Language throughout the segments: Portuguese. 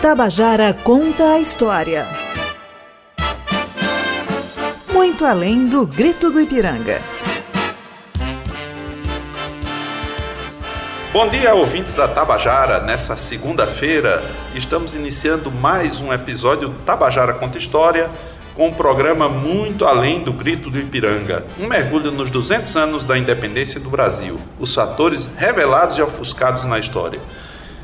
Tabajara conta a história. Muito além do grito do Ipiranga. Bom dia, ouvintes da Tabajara. Nessa segunda-feira, estamos iniciando mais um episódio Tabajara Conta História, com um programa muito além do grito do Ipiranga. Um mergulho nos 200 anos da independência do Brasil, os fatores revelados e ofuscados na história.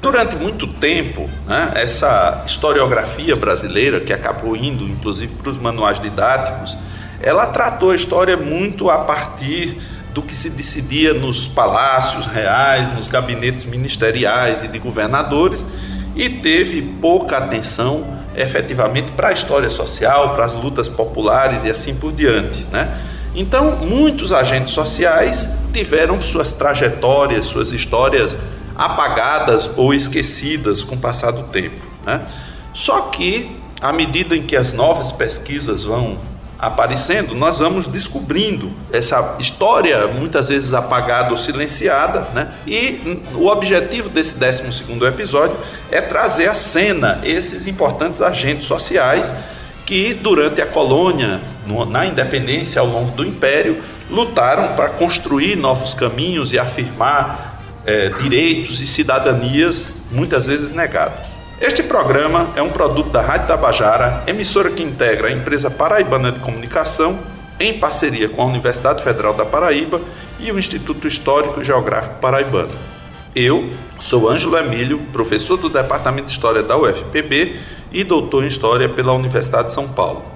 Durante muito tempo, né, essa historiografia brasileira, que acabou indo inclusive para os manuais didáticos, ela tratou a história muito a partir do que se decidia nos palácios reais, nos gabinetes ministeriais e de governadores, e teve pouca atenção efetivamente para a história social, para as lutas populares e assim por diante. Né? Então, muitos agentes sociais tiveram suas trajetórias, suas histórias apagadas ou esquecidas com o passar do tempo. Né? Só que, à medida em que as novas pesquisas vão aparecendo, nós vamos descobrindo essa história muitas vezes apagada ou silenciada, né? E o objetivo desse 12 episódio é trazer à cena esses importantes agentes sociais que durante a colônia, na independência ao longo do império, lutaram para construir novos caminhos e afirmar é, direitos e cidadanias muitas vezes negados. Este programa é um produto da Rádio Tabajara, emissora que integra a empresa Paraibana de Comunicação, em parceria com a Universidade Federal da Paraíba e o Instituto Histórico e Geográfico Paraibano. Eu sou Ângelo Emílio, professor do Departamento de História da UFPB e doutor em História pela Universidade de São Paulo.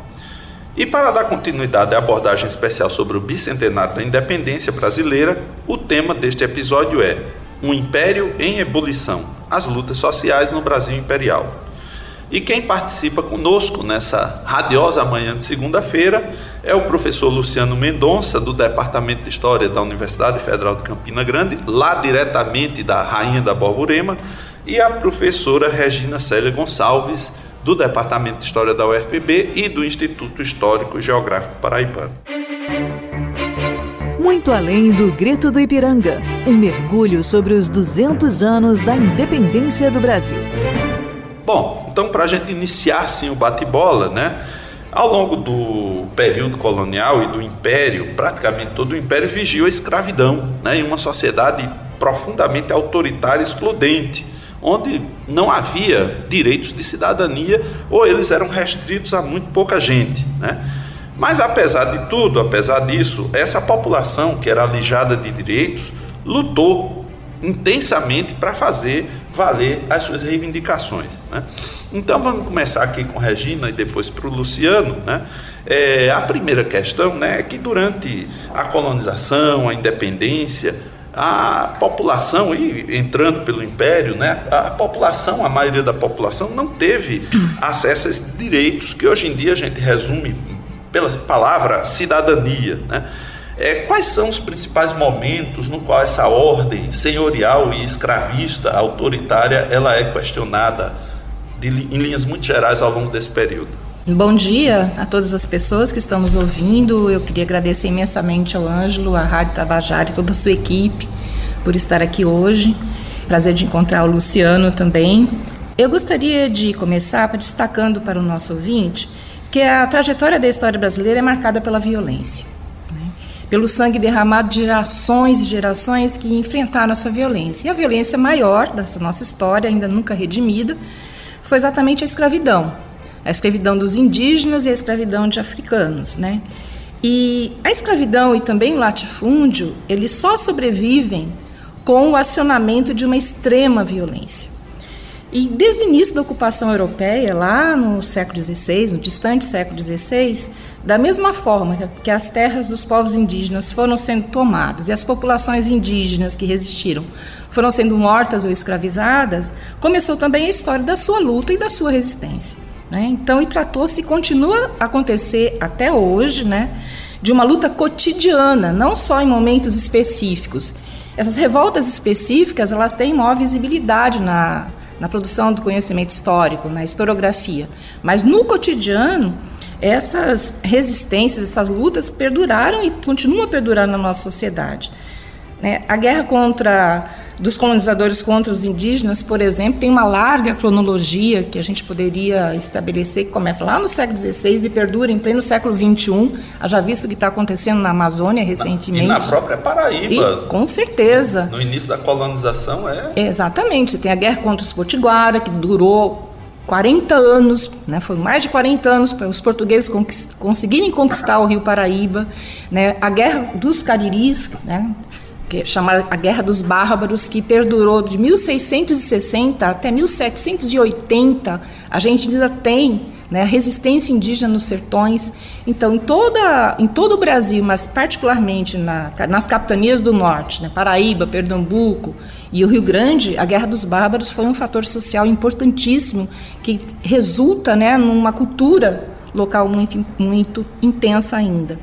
E para dar continuidade à abordagem especial sobre o bicentenário da independência brasileira, o tema deste episódio é Um Império em Ebulição As lutas sociais no Brasil Imperial. E quem participa conosco nessa radiosa manhã de segunda-feira é o professor Luciano Mendonça, do Departamento de História da Universidade Federal de Campina Grande, lá diretamente da Rainha da Borborema, e a professora Regina Célia Gonçalves, do Departamento de História da UFPB e do Instituto Histórico Geográfico Paraibano. Muito além do grito do Ipiranga, um mergulho sobre os 200 anos da independência do Brasil. Bom, então para a gente iniciar sim o bate-bola, né? Ao longo do período colonial e do império, praticamente todo o império vigiou a escravidão, né? Em uma sociedade profundamente autoritária e excludente onde não havia direitos de cidadania ou eles eram restritos a muito pouca gente. Né? Mas apesar de tudo, apesar disso, essa população que era alijada de direitos lutou intensamente para fazer valer as suas reivindicações. Né? Então vamos começar aqui com Regina e depois para o Luciano. Né? É, a primeira questão né, é que durante a colonização, a independência, a população, e entrando pelo império, né, a população, a maioria da população, não teve acesso a esses direitos que hoje em dia a gente resume pela palavra cidadania. Né? É, quais são os principais momentos no qual essa ordem senhorial e escravista, autoritária, ela é questionada de, em linhas muito gerais ao longo desse período? Bom dia a todas as pessoas que estão nos ouvindo. Eu queria agradecer imensamente ao Ângelo, à Rádio Tabajara e toda a sua equipe por estar aqui hoje. Prazer de encontrar o Luciano também. Eu gostaria de começar destacando para o nosso ouvinte que a trajetória da história brasileira é marcada pela violência. Né? Pelo sangue derramado de gerações e gerações que enfrentaram essa violência. E a violência maior dessa nossa história, ainda nunca redimida, foi exatamente a escravidão a escravidão dos indígenas e a escravidão de africanos, né? E a escravidão e também o latifúndio, eles só sobrevivem com o acionamento de uma extrema violência. E desde o início da ocupação europeia, lá no século XVI, no distante século XVI, da mesma forma que as terras dos povos indígenas foram sendo tomadas e as populações indígenas que resistiram foram sendo mortas ou escravizadas, começou também a história da sua luta e da sua resistência. Né? Então, e tratou-se e continua a acontecer até hoje, né, de uma luta cotidiana, não só em momentos específicos. Essas revoltas específicas, elas têm maior visibilidade na, na produção do conhecimento histórico, na historiografia. Mas no cotidiano, essas resistências, essas lutas perduraram e continuam a perdurar na nossa sociedade. Né? A guerra contra dos colonizadores contra os indígenas, por exemplo, tem uma larga cronologia que a gente poderia estabelecer, que começa lá no século XVI e perdura em pleno século XXI. Já visto o que está acontecendo na Amazônia recentemente. E na própria Paraíba. E, com certeza. No início da colonização é. Exatamente. Você tem a guerra contra os potiguara, que durou 40 anos, né, foi mais de 40 anos para os portugueses conseguirem conquistar o Rio Paraíba, né, a Guerra dos Cariris, né, é chamada a Guerra dos Bárbaros, que perdurou de 1660 até 1780. A gente ainda tem né, a resistência indígena nos sertões. Então, em, toda, em todo o Brasil, mas particularmente na, nas capitanias do norte, né, Paraíba, Pernambuco, e o Rio Grande, a Guerra dos Bárbaros foi um fator social importantíssimo que resulta né, numa cultura local muito, muito intensa ainda.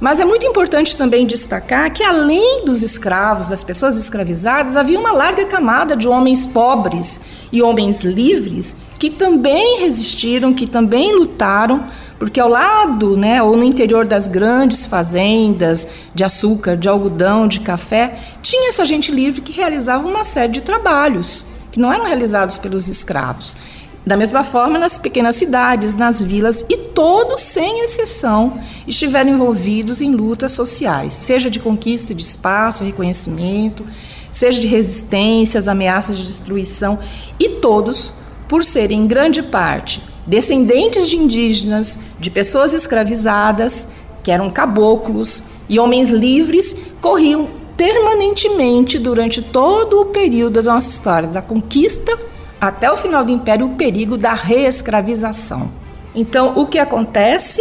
Mas é muito importante também destacar que, além dos escravos, das pessoas escravizadas, havia uma larga camada de homens pobres e homens livres que também resistiram, que também lutaram porque ao lado, né, ou no interior das grandes fazendas de açúcar, de algodão, de café, tinha essa gente livre que realizava uma série de trabalhos que não eram realizados pelos escravos. Da mesma forma, nas pequenas cidades, nas vilas, e todos, sem exceção, estiveram envolvidos em lutas sociais, seja de conquista de espaço, reconhecimento, seja de resistências, ameaças de destruição, e todos, por serem em grande parte descendentes de indígenas, de pessoas escravizadas, que eram caboclos, e homens livres corriam permanentemente durante todo o período da nossa história, da conquista até o final do império, o perigo da reescravização. Então, o que acontece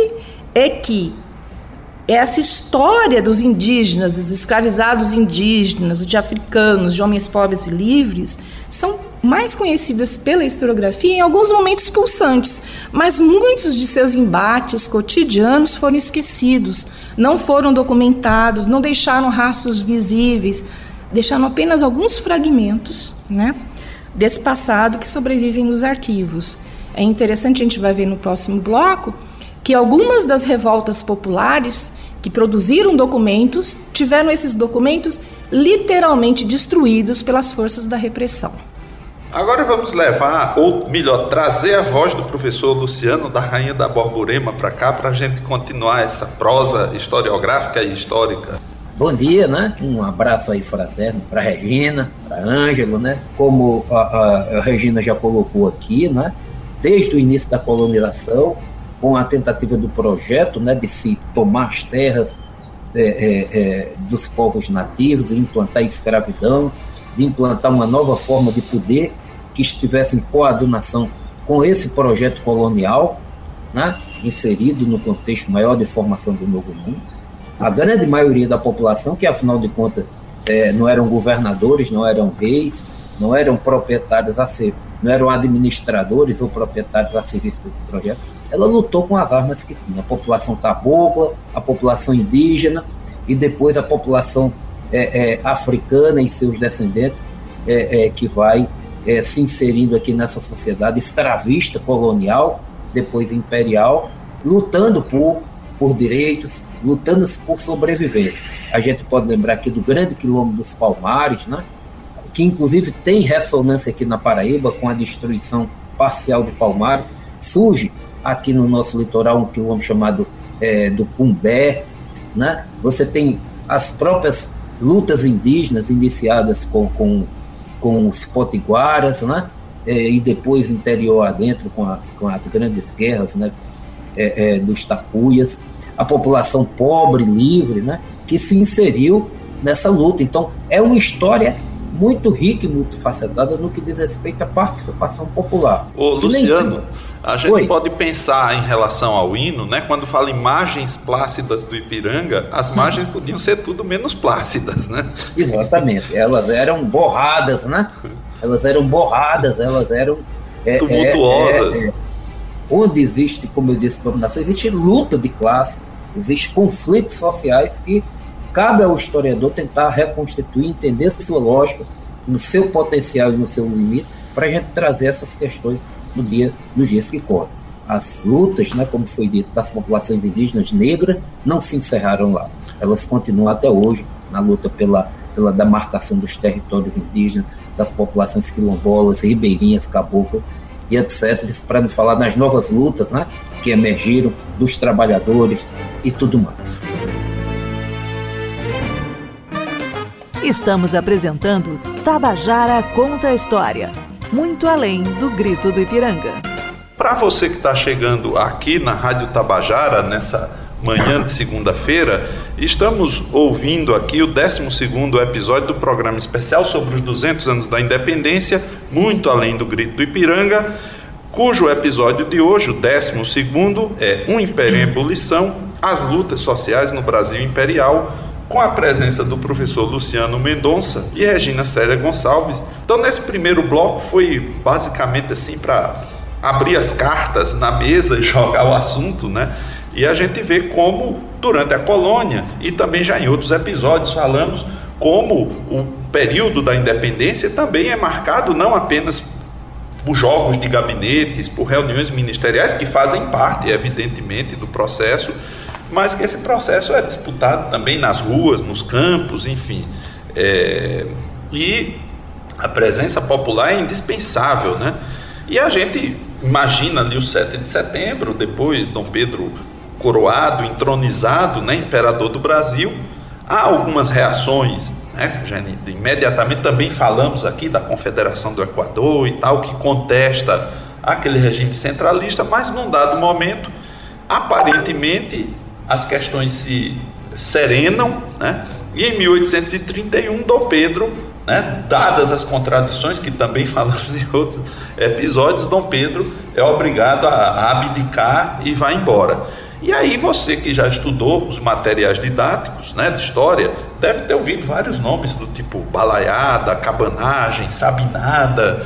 é que essa história dos indígenas, dos escravizados indígenas, de africanos, de homens pobres e livres, são mais conhecidas pela historiografia em alguns momentos pulsantes, mas muitos de seus embates cotidianos foram esquecidos, não foram documentados, não deixaram rastros visíveis, deixaram apenas alguns fragmentos né, desse passado que sobrevivem nos arquivos. É interessante, a gente vai ver no próximo bloco, que algumas das revoltas populares que produziram documentos tiveram esses documentos literalmente destruídos pelas forças da repressão. Agora vamos levar, ou melhor, trazer a voz do professor Luciano da Rainha da Borborema para cá para a gente continuar essa prosa historiográfica e histórica. Bom dia, né? Um abraço aí fraterno para Regina, para Ângelo, né? Como a, a, a, Regina já colocou aqui, né? Desde o início da colonização, com a tentativa do projeto, né, de se tomar as terras é, é, é, dos povos nativos, de implantar escravidão, de implantar uma nova forma de poder que estivesse em coadunação com esse projeto colonial, né, inserido no contexto maior de formação do novo mundo. A grande maioria da população, que afinal de contas é, não eram governadores, não eram reis, não eram proprietários a ser, não eram administradores ou proprietários a serviço desse projeto, ela lutou com as armas que tinha. A população cabocla, a população indígena e depois a população é, é, africana e seus descendentes, é, é que vai é, se inserindo aqui nessa sociedade escravista, colonial, depois imperial, lutando por, por direitos, lutando por sobrevivência. A gente pode lembrar aqui do grande quilômetro dos Palmares, né? que inclusive tem ressonância aqui na Paraíba com a destruição parcial de Palmares. Surge aqui no nosso litoral um quilômetro chamado é, do Cumbé. Né? Você tem as próprias lutas indígenas iniciadas com, com, com os potiguaras, né? É, e depois interior adentro com, a, com as grandes guerras né? É, é, dos tapuias, a população pobre, livre, né? que se inseriu nessa luta. Então, é uma história muito rica e muito facetada no que diz respeito à participação popular. Ô, Luciano, a gente Oi. pode pensar em relação ao hino, né? Quando fala em margens plácidas do Ipiranga, as margens hum. podiam ser tudo menos plácidas, né? Exatamente. Elas eram borradas, né? Elas eram borradas, elas eram é, tumultuosas. É, é, onde existe, como eu disse, dominação, existe luta de classe, existe conflitos sociais que cabe ao historiador tentar reconstituir, entender sua lógica, no seu potencial e no seu limite, para a gente trazer essas questões no dia, nos dias que correm. As lutas, né, como foi dito, das populações indígenas negras não se encerraram lá. Elas continuam até hoje na luta pela pela demarcação dos territórios indígenas, das populações quilombolas, ribeirinhas, caboclas e etc., para não falar nas novas lutas né, que emergiram dos trabalhadores e tudo mais. Estamos apresentando Tabajara Conta a História, muito além do grito do Ipiranga. Para você que está chegando aqui na Rádio Tabajara, nessa manhã de segunda-feira, estamos ouvindo aqui o 12 episódio do programa especial sobre os 200 anos da independência, muito além do grito do Ipiranga, cujo episódio de hoje, o 12, é Um Império em Ebulição: As Lutas Sociais no Brasil Imperial com a presença do professor Luciano Mendonça e Regina Célia Gonçalves. Então, nesse primeiro bloco foi basicamente assim para abrir as cartas na mesa e jogar o assunto, né? E a gente vê como durante a colônia e também já em outros episódios falamos como o período da independência também é marcado não apenas por jogos de gabinetes, por reuniões ministeriais que fazem parte, evidentemente, do processo, mas que esse processo é disputado também nas ruas, nos campos, enfim. É, e a presença popular é indispensável, né? E a gente imagina ali o 7 de setembro, depois Dom Pedro coroado, entronizado, né, imperador do Brasil, há algumas reações, né, imediatamente também falamos aqui da Confederação do Equador e tal, que contesta aquele regime centralista, mas num dado momento, aparentemente as questões se serenam, né? E em 1831, Dom Pedro, né, dadas as contradições que também falamos em outros episódios, Dom Pedro é obrigado a, a abdicar e vai embora. E aí você que já estudou os materiais didáticos, né, de história, deve ter ouvido vários nomes do tipo balaiada, cabanagem, sabinada,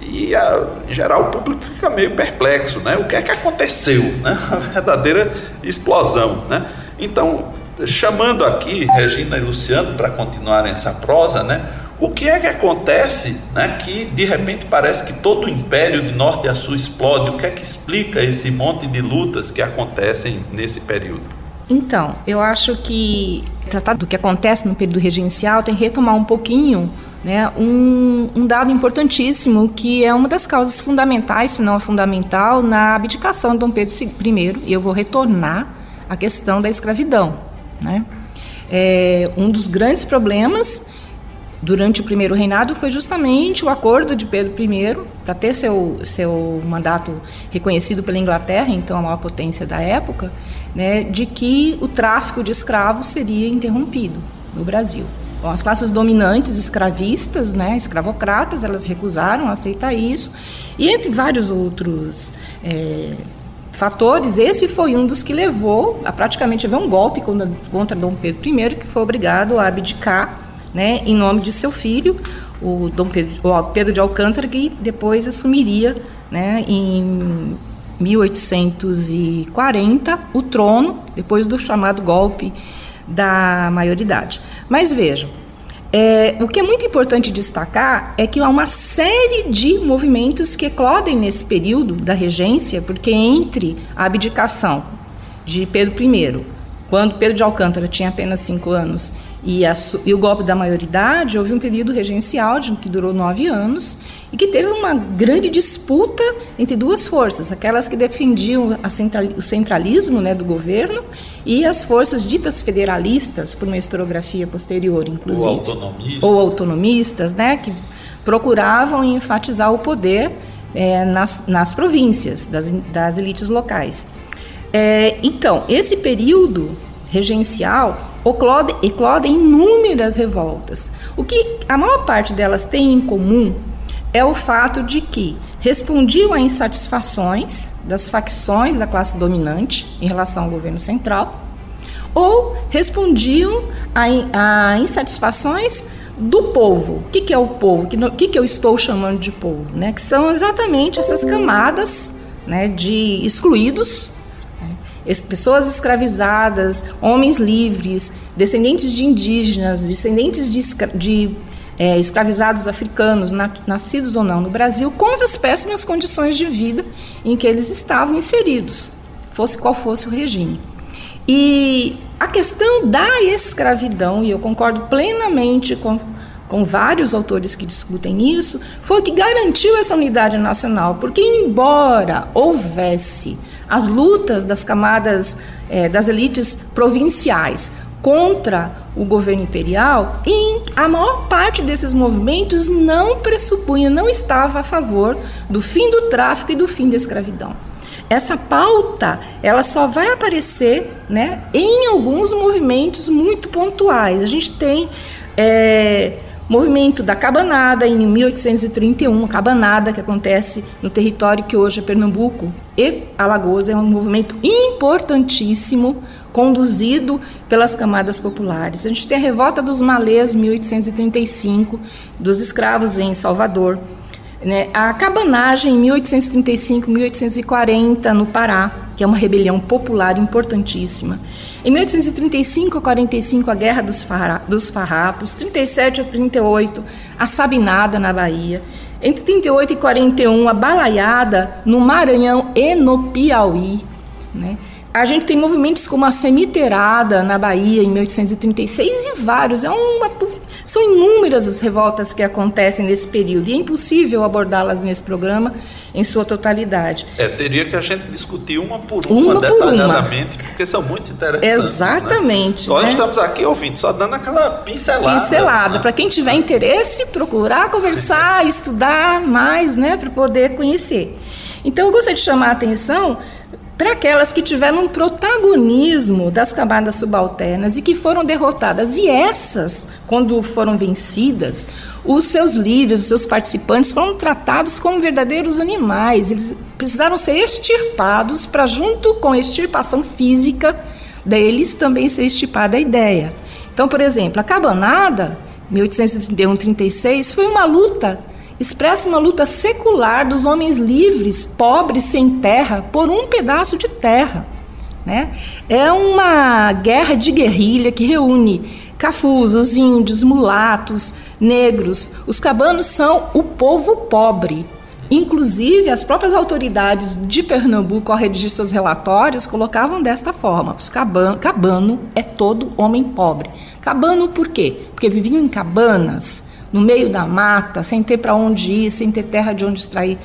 e a, em geral o público fica meio perplexo, né? O que é que aconteceu, né? A verdadeira explosão, né? Então, chamando aqui Regina e Luciano para continuarem essa prosa, né? O que é que acontece, né? Que de repente parece que todo o império de norte a sul explode. O que é que explica esse monte de lutas que acontecem nesse período? Então, eu acho que tratar do que acontece no período regencial tem que retomar um pouquinho né, um, um, dado importantíssimo que é uma das causas fundamentais, se não a fundamental, na abdicação de Dom Pedro I, e eu vou retornar à questão da escravidão. Né? É, um dos grandes problemas durante o primeiro reinado foi justamente o acordo de Pedro I para ter seu, seu mandato reconhecido pela Inglaterra, então a maior potência da época, né, de que o tráfico de escravos seria interrompido no Brasil. Bom, as classes dominantes escravistas, né, escravocratas, elas recusaram aceitar isso. E entre vários outros é, fatores, esse foi um dos que levou a praticamente haver um golpe contra Dom Pedro I, que foi obrigado a abdicar né, em nome de seu filho, o Dom Pedro, o Pedro de Alcântara, que depois assumiria né, em 1840 o trono, depois do chamado golpe da maioridade. Mas vejam, é, o que é muito importante destacar é que há uma série de movimentos que eclodem nesse período da regência, porque entre a abdicação de Pedro I, quando Pedro de Alcântara tinha apenas cinco anos, e, a, e, o golpe da maioridade, houve um período regencial de, que durou nove anos e que teve uma grande disputa entre duas forças, aquelas que defendiam central, o centralismo né, do governo e as forças ditas federalistas, por uma historiografia posterior, inclusive. Ou autonomistas. Ou autonomistas, né, que procuravam enfatizar o poder é, nas, nas províncias, das, das elites locais. É, então, esse período regencial eclodem, eclodem inúmeras revoltas. O que a maior parte delas tem em comum é o fato de que respondiam a insatisfações das facções da classe dominante em relação ao governo central, ou respondiam a, insatisfações do povo. O que, que é o povo? O que, que eu estou chamando de povo? Né? Que são exatamente essas camadas né, de excluídos pessoas escravizadas, homens livres, descendentes de indígenas, descendentes de, de é, escravizados africanos, nascidos ou não no Brasil, contra as péssimas condições de vida em que eles estavam inseridos, fosse qual fosse o regime. E A questão da escravidão, e eu concordo plenamente com, com vários autores que discutem isso, foi o que garantiu essa unidade nacional, porque, embora houvesse as lutas das camadas, é, das elites provinciais contra o governo imperial, e a maior parte desses movimentos não pressupunha, não estava a favor do fim do tráfico e do fim da escravidão. Essa pauta, ela só vai aparecer né, em alguns movimentos muito pontuais. A gente tem é, movimento da Cabanada em 1831, Cabanada que acontece no território que hoje é Pernambuco e Alagoas, é um movimento importantíssimo conduzido pelas camadas populares. A gente tem a revolta dos malês 1835 dos escravos em Salvador. Né? A cabanagem em 1835, 1840 no Pará, que é uma rebelião popular importantíssima. Em 1835 a 45 a Guerra dos, Farra, dos Farrapos, 37 a 38 a Sabinada na Bahia. Entre 38 e 41 a Balaiada no Maranhão e no Piauí, né? A gente tem movimentos como a Semiterada na Bahia em 1836 e vários. É uma são inúmeras as revoltas que acontecem nesse período e é impossível abordá-las nesse programa em sua totalidade. É, teria que a gente discutir uma por uma, uma detalhadamente, por uma. porque são muito interessantes. Né? Exatamente. Né? Nós né? estamos aqui ouvindo, só dando aquela pincelada. Pincelada, né? para quem tiver interesse, procurar conversar, estudar mais, né, para poder conhecer. Então, eu gostaria de chamar a atenção para aquelas que tiveram um protagonismo das camadas subalternas e que foram derrotadas. E essas, quando foram vencidas, os seus líderes, os seus participantes foram tratados como verdadeiros animais. Eles precisaram ser extirpados para, junto com a extirpação física deles, também ser extirpada a ideia. Então, por exemplo, a Cabanada, 1831-36, foi uma luta expressa uma luta secular dos homens livres, pobres, sem terra, por um pedaço de terra. Né? É uma guerra de guerrilha que reúne cafus, os índios, mulatos, negros. Os cabanos são o povo pobre. Inclusive, as próprias autoridades de Pernambuco, ao redigir seus relatórios, colocavam desta forma: os cabano é todo homem pobre. Cabano por quê? Porque viviam em cabanas no meio da mata, sem ter para onde ir, sem ter terra de onde extrair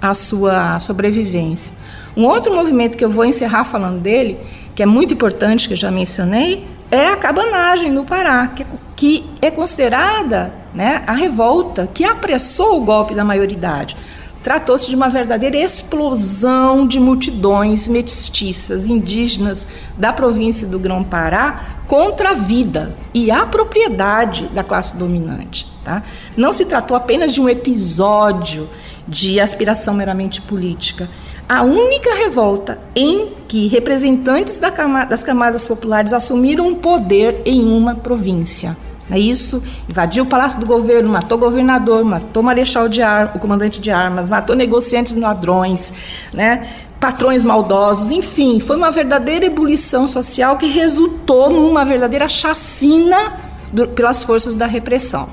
a sua sobrevivência. Um outro movimento que eu vou encerrar falando dele, que é muito importante, que eu já mencionei, é a cabanagem no Pará, que, que é considerada né, a revolta que apressou o golpe da maioridade. Tratou-se de uma verdadeira explosão de multidões mestiças indígenas da província do Grão-Pará contra a vida e a propriedade da classe dominante. Tá? Não se tratou apenas de um episódio de aspiração meramente política. A única revolta em que representantes das camadas populares assumiram um poder em uma província. É isso, invadiu o palácio do governo, matou o governador, matou o marechal de ar, o comandante de armas, matou negociantes ladrões, né? Patrões maldosos, enfim, foi uma verdadeira ebulição social que resultou numa verdadeira chacina do, pelas forças da repressão.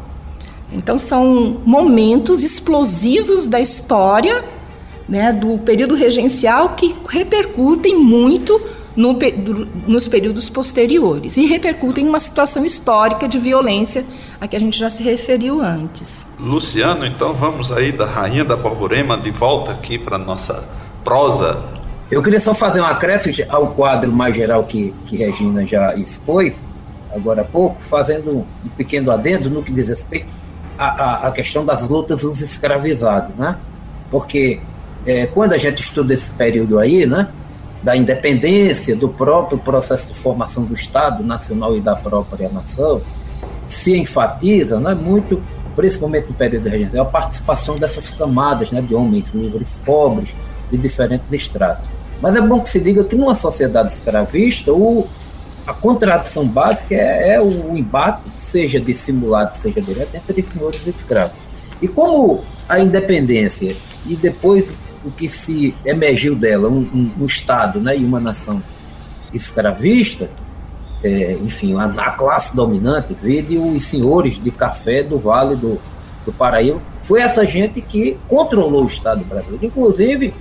Então são momentos explosivos da história, né, do período regencial que repercutem muito no, nos períodos posteriores e repercutem em uma situação histórica de violência a que a gente já se referiu antes. Luciano, então vamos aí da Rainha da Borborema de volta aqui para nossa prosa. Eu queria só fazer um acréscimo ao quadro mais geral que, que Regina já expôs agora há pouco, fazendo um pequeno adendo no que diz respeito a, a, questão das lutas dos escravizados, né? Porque é, quando a gente estuda esse período aí, né? Da independência, do próprio processo de formação do Estado Nacional e da própria nação, se enfatiza né, muito, principalmente no período regencial, a participação dessas camadas né, de homens livres pobres de diferentes estratos. Mas é bom que se diga que numa sociedade escravista, o, a contradição básica é, é o embate seja dissimulado, seja direto, entre senhores e escravos. E como a independência e depois o que se emergiu dela, um, um, um Estado né, e uma nação escravista, é, enfim, a, a, classe dominante, vide os senhores de café do Vale do, do Paraíba, foi essa gente que controlou o Estado brasileiro. Inclusive,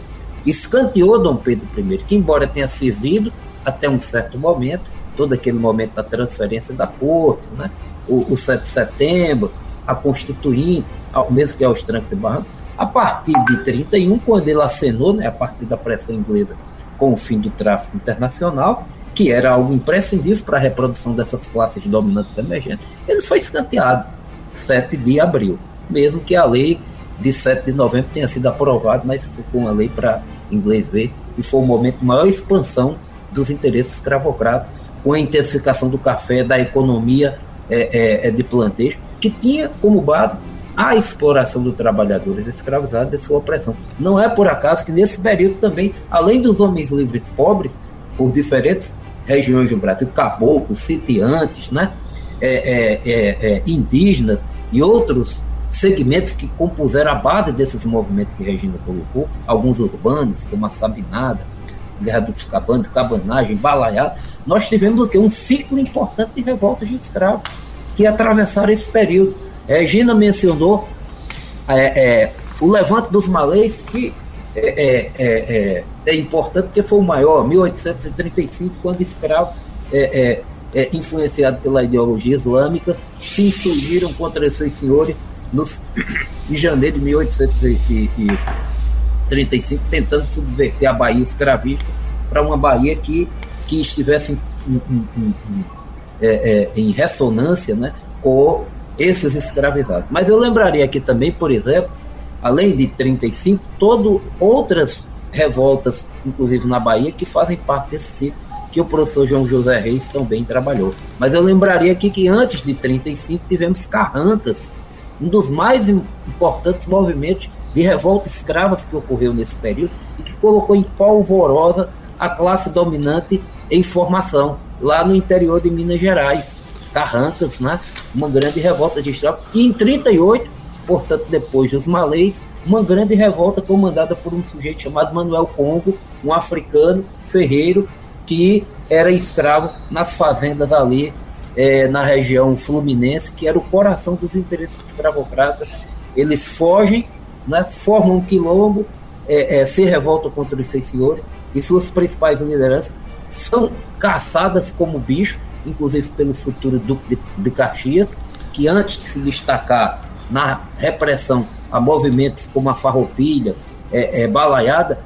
escanteou Dom Pedro I, que embora tenha servido até um certo momento, todo aquele momento da transferência da corte, né? o, o 7 de setembro, a Constituinte, mesmo que aos trancos e barrancos, a partir de 31, quando ele acenou, né, a partir da pressão inglesa com o fim do tráfico internacional, que era algo imprescindível para a reprodução dessas classes dominantes emergentes, ele foi escanteado 7 de abril, mesmo que a lei de 7 de novembro tenha sido aprovada, mas foi uma lei para inglês ver, e foi o momento de maior expansão dos interesses escravocratas, com a intensificação do café, da economia é, é, é de plantejo, que tinha como base a exploração dos trabalhadores escravizados e sua opressão. Não é por acaso que nesse período também, além dos homens livres pobres, por diferentes regiões do Brasil, caboclos, sitiantes, né? É, é, é, é, indígenas e outros segmentos que compuseram a base desses movimentos que Regina colocou, alguns urbanos, como a Sabinada, Guerra dos Cabanos, Cabanagem, Balaiada, nós tivemos o quê? Um ciclo importante de revoltas de escravos que atravessaram esse período. Regina mencionou é, é, o levante dos malês, que é, é, é, é, importante porque foi o maior, 1835, quando escravos é, influenciados pela ideologia islâmica se insurgiram contra esses senhores nos, em janeiro de 1835, tentando subverter a Bahia escravista para uma Bahia que, que estivesse em, em, em, em ressonância né, com esses escravizados. Mas eu lembraria aqui também, por exemplo, além de 35, todo outras revoltas, inclusive na Bahia, que fazem parte desse ciclo que o professor João José Reis também trabalhou. Mas eu lembraria aqui que antes de 35 tivemos Carrancas, um dos mais importantes movimentos de revolta escravas que ocorreu nesse período e que colocou em polvorosa a classe dominante em formação lá no interior de Minas Gerais. Carrancas, né? uma grande revolta de escravos. E em 38, portanto, depois dos malês, uma grande revolta comandada por um sujeito chamado Manuel Congo, um africano ferreiro que era escravo nas fazendas ali é, na região fluminense, que era o coração dos interesses escravocratas. Eles fogem, né, formam um quilombo, é, é, se revoltam contra os seus senhores e suas principais lideranças são caçadas como bicho inclusive pelo futuro Duque de, de Caxias, que antes de se destacar na repressão a movimentos como a Farroupilha, é, é, Balaiada,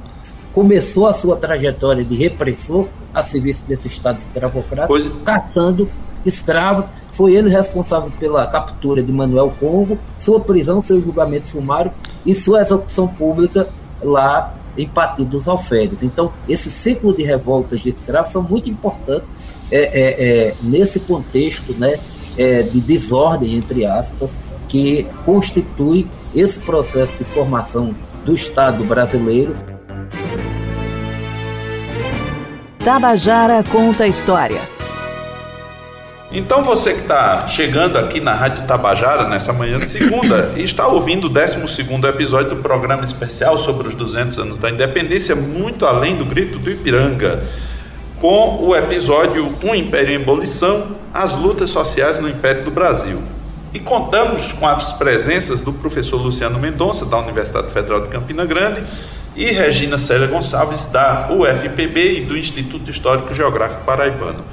começou a sua trajetória de repressor a serviço desse Estado escravocrata, pois... caçando escravos. Foi ele responsável pela captura de Manuel Congo, sua prisão, seu julgamento sumário e sua execução pública lá em Pati dos Alferes. Então, esse ciclo de revoltas de escravos são muito importantes é, é, é, nesse contexto né, é, de desordem, entre aspas, que constitui esse processo de formação do Estado brasileiro. Tabajara conta a história. Então você que está chegando aqui na Rádio Tabajara nessa manhã de segunda e está ouvindo o 12 episódio do programa especial sobre os 200 anos da independência, muito além do grito do Ipiranga com o episódio Um Império em Ebulição, as lutas sociais no Império do Brasil. E contamos com as presenças do professor Luciano Mendonça, da Universidade Federal de Campina Grande, e Regina Célia Gonçalves, da UFPB e do Instituto Histórico Geográfico Paraibano.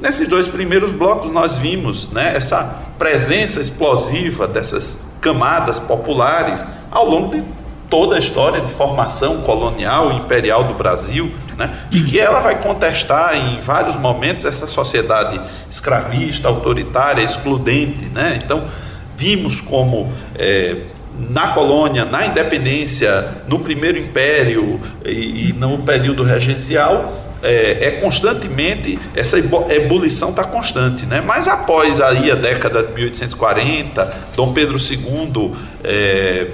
Nesses dois primeiros blocos, nós vimos né, essa presença explosiva dessas camadas populares ao longo de toda a história de formação colonial e imperial do Brasil, né? e que ela vai contestar em vários momentos essa sociedade escravista, autoritária, excludente. Né? Então, vimos como é, na colônia, na independência, no primeiro império e, e no período regencial, é, é, constantemente, essa ebulição está constante, né? Mas após aí a década de 1840, Dom Pedro II é,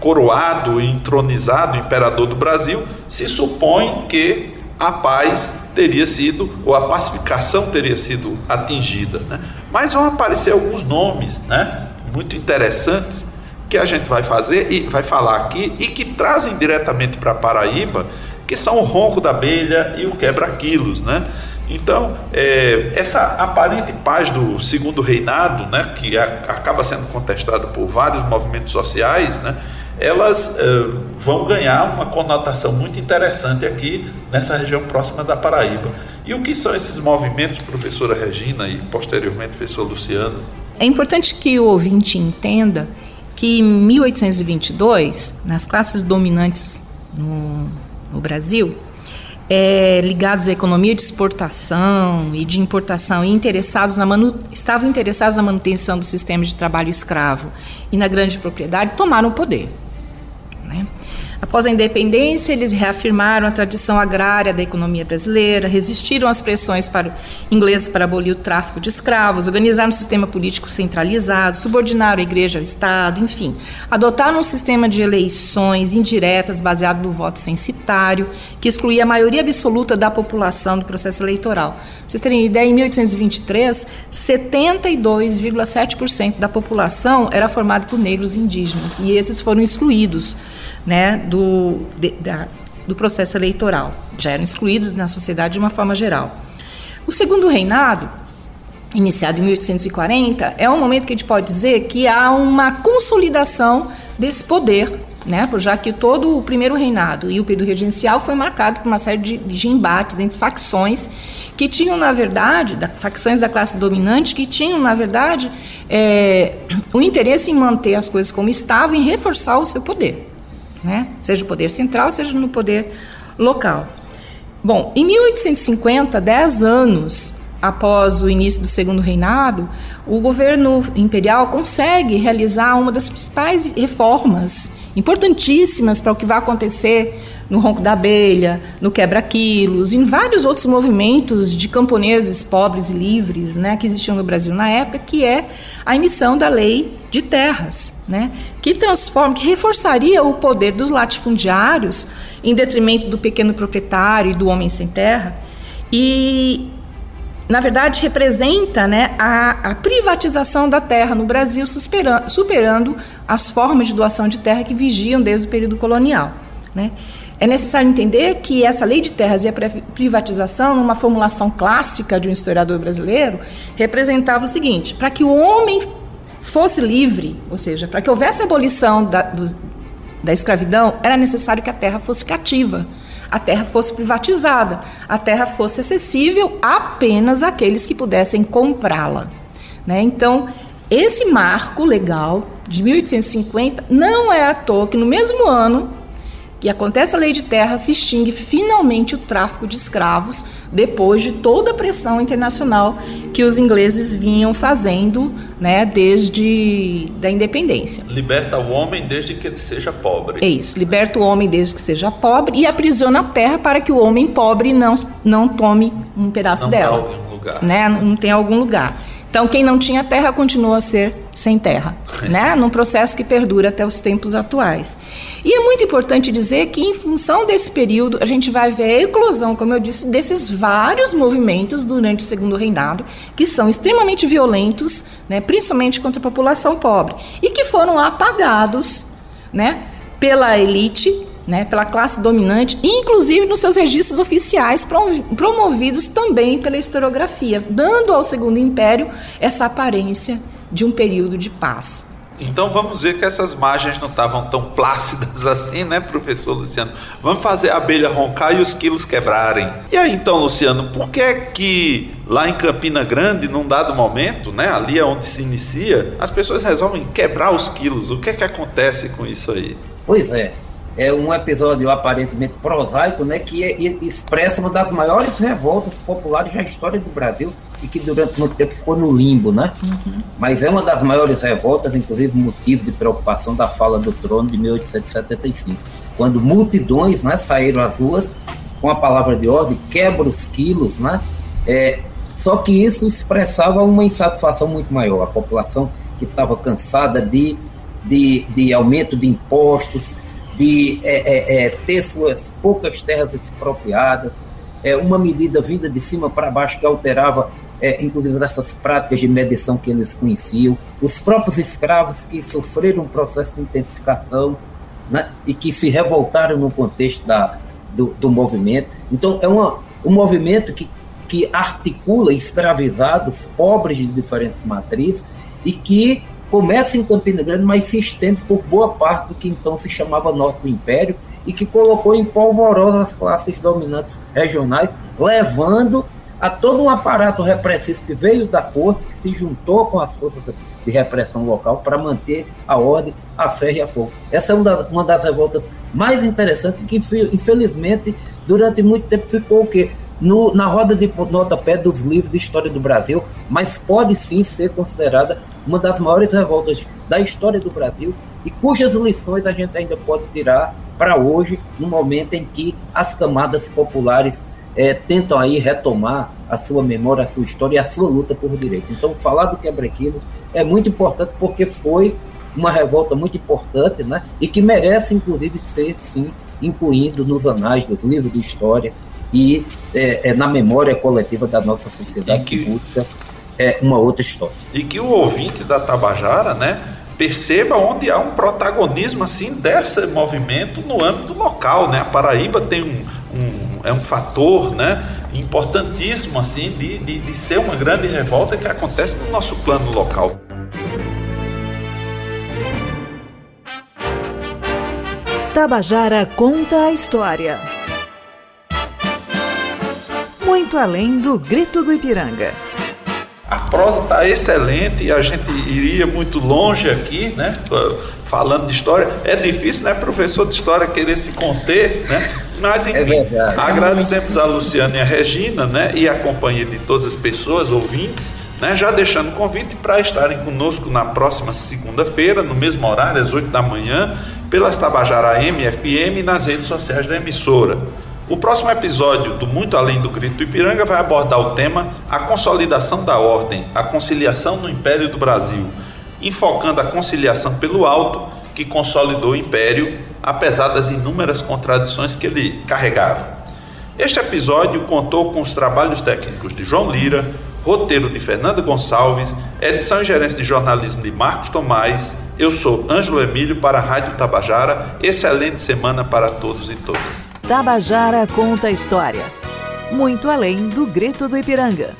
coroado e entronizado imperador do Brasil, se supõe que a paz teria sido, ou a pacificação teria sido atingida. Né? Mas vão aparecer alguns nomes né, muito interessantes que a gente vai fazer e vai falar aqui e que trazem diretamente para Paraíba, que são o ronco da abelha e o quebra-quilos. Né? Então, é, essa aparente paz do segundo reinado, né, que a, acaba sendo contestada por vários movimentos sociais, né, elas uh, vão ganhar uma conotação muito interessante aqui nessa região próxima da Paraíba. E o que são esses movimentos, professora Regina e posteriormente professor Luciano? É importante que o ouvinte entenda que em 1822, nas classes dominantes no, no Brasil, é, ligados à economia de exportação e de importação e interessados na manu, estavam interessados na manutenção do sistema de trabalho escravo e na grande propriedade, tomaram o poder. Após a independência, eles reafirmaram a tradição agrária da economia brasileira, resistiram às pressões para, inglesas para abolir o tráfico de escravos, organizaram um sistema político centralizado, subordinaram a igreja ao Estado, enfim, adotaram um sistema de eleições indiretas baseado no voto censitário, que excluía a maioria absoluta da população do processo eleitoral. Pra vocês terem ideia, em 1823, 72,7% da população era formada por negros e indígenas, e esses foram excluídos né, do, de, da, do processo eleitoral. Já eram excluídos na sociedade de uma forma geral. O segundo reinado, iniciado em 1840, é um momento que a gente pode dizer que há uma consolidação desse poder, né, já que todo o primeiro reinado e o período regencial foi marcado por uma série de, de embates entre facções que tinham, na verdade, da, facções da classe dominante, que tinham, na verdade, é, o interesse em manter as coisas como estavam e reforçar o seu poder né? seja no poder central, seja no poder local. Bom, em 1850, dez anos após o início do Segundo Reinado, o governo imperial consegue realizar uma das principais reformas importantíssimas para o que vai acontecer no ronco da abelha, no quebra-quilos, em vários outros movimentos de camponeses pobres e livres né, que existiam no Brasil na época, que é a emissão da lei de terras, né, que transforma, que reforçaria o poder dos latifundiários em detrimento do pequeno proprietário e do homem sem terra. E, na verdade, representa né, a, a privatização da terra no Brasil, superando, superando as formas de doação de terra que vigiam desde o período colonial. Né? É necessário entender que essa lei de terras e a privatização, numa formulação clássica de um historiador brasileiro, representava o seguinte: para que o homem fosse livre, ou seja, para que houvesse abolição da, do, da escravidão, era necessário que a terra fosse cativa, a terra fosse privatizada, a terra fosse acessível apenas àqueles que pudessem comprá-la. Né? Então, esse marco legal de 1850 não é à toa que no mesmo ano que acontece a lei de terra, se extingue finalmente o tráfico de escravos, depois de toda a pressão internacional que os ingleses vinham fazendo né, desde da independência. Liberta o homem desde que ele seja pobre. É isso, liberta o homem desde que seja pobre e aprisiona a terra para que o homem pobre não, não tome um pedaço não dela. Não algum lugar. Né, não tem algum lugar. Então, quem não tinha terra continua a ser sem terra, né? num processo que perdura até os tempos atuais. E é muito importante dizer que, em função desse período, a gente vai ver a eclosão, como eu disse, desses vários movimentos durante o Segundo Reinado, que são extremamente violentos, né? principalmente contra a população pobre, e que foram apagados né? pela elite né, pela classe dominante, inclusive nos seus registros oficiais promovidos também pela historiografia, dando ao Segundo Império essa aparência de um período de paz. Então vamos ver que essas margens não estavam tão plácidas assim, né, professor Luciano? Vamos fazer a abelha roncar e os quilos quebrarem. E aí então, Luciano, por que que lá em Campina Grande, num dado momento, né, ali é onde se inicia, as pessoas resolvem quebrar os quilos? O que é que acontece com isso aí? Pois é, é um episódio aparentemente prosaico, né, que é, expressa uma das maiores revoltas populares da história do Brasil e que durante muito tempo ficou no limbo, né? Uhum. Mas é uma das maiores revoltas, inclusive motivo de preocupação da fala do trono de 1875, quando multidões, né, saíram às ruas com a palavra de ordem, quebra os quilos, né? É, só que isso expressava uma insatisfação muito maior. A população que estava cansada de, de, de aumento de impostos, de é, é, é, ter suas poucas terras expropriadas, é, uma medida vinda de cima para baixo que alterava, é, inclusive, essas práticas de medição que eles conheciam, os próprios escravos que sofreram um processo de intensificação né, e que se revoltaram no contexto da, do, do movimento. Então, é uma, um movimento que, que articula escravizados, pobres de diferentes matrizes, e que começa em Campina Grande, mas se estende por boa parte do que então se chamava Norte do Império e que colocou em polvorosa as classes dominantes regionais, levando a todo um aparato repressivo que veio da corte, que se juntou com as forças de repressão local para manter a ordem, a ferro e a fogo. Essa é uma das, uma das revoltas mais interessantes que, infelizmente, durante muito tempo ficou o quê? No, na roda de nota-pé dos livros de história do Brasil, mas pode sim ser considerada uma das maiores revoltas da história do Brasil e cujas lições a gente ainda pode tirar para hoje, no momento em que as camadas populares é, tentam aí retomar a sua memória, a sua história e a sua luta por direitos. Então, falar do quebra-quilos é muito importante porque foi uma revolta muito importante, né? E que merece, inclusive, ser, sim, incluído nos anais dos livros de história e é, é, na memória coletiva da nossa sociedade que, que busca é, uma outra história. E que o ouvinte da Tabajara, né? perceba onde há um protagonismo assim desse movimento no âmbito local, né? A Paraíba tem um, um é um fator, né? Importantíssimo assim de, de, de ser uma grande revolta que acontece no nosso plano local. Tabajara conta a história. Muito além do grito do Ipiranga. A prosa está excelente e a gente iria muito longe aqui, né? Falando de história. É difícil, né, professor de história, querer se conter, né? Mas, é enfim, é agradecemos a Luciana e a Regina, né? E a companhia de todas as pessoas, ouvintes, né? Já deixando o convite para estarem conosco na próxima segunda-feira, no mesmo horário, às 8 da manhã, pelas Tabajara MFM e nas redes sociais da emissora. O próximo episódio do Muito Além do Grito do Ipiranga vai abordar o tema A Consolidação da Ordem, a Conciliação no Império do Brasil, enfocando a conciliação pelo alto que consolidou o Império, apesar das inúmeras contradições que ele carregava. Este episódio contou com os trabalhos técnicos de João Lira, roteiro de Fernanda Gonçalves, edição e gerência de jornalismo de Marcos Tomás. Eu sou Ângelo Emílio para a Rádio Tabajara. Excelente semana para todos e todas. Tabajara conta a história. Muito além do grito do Ipiranga.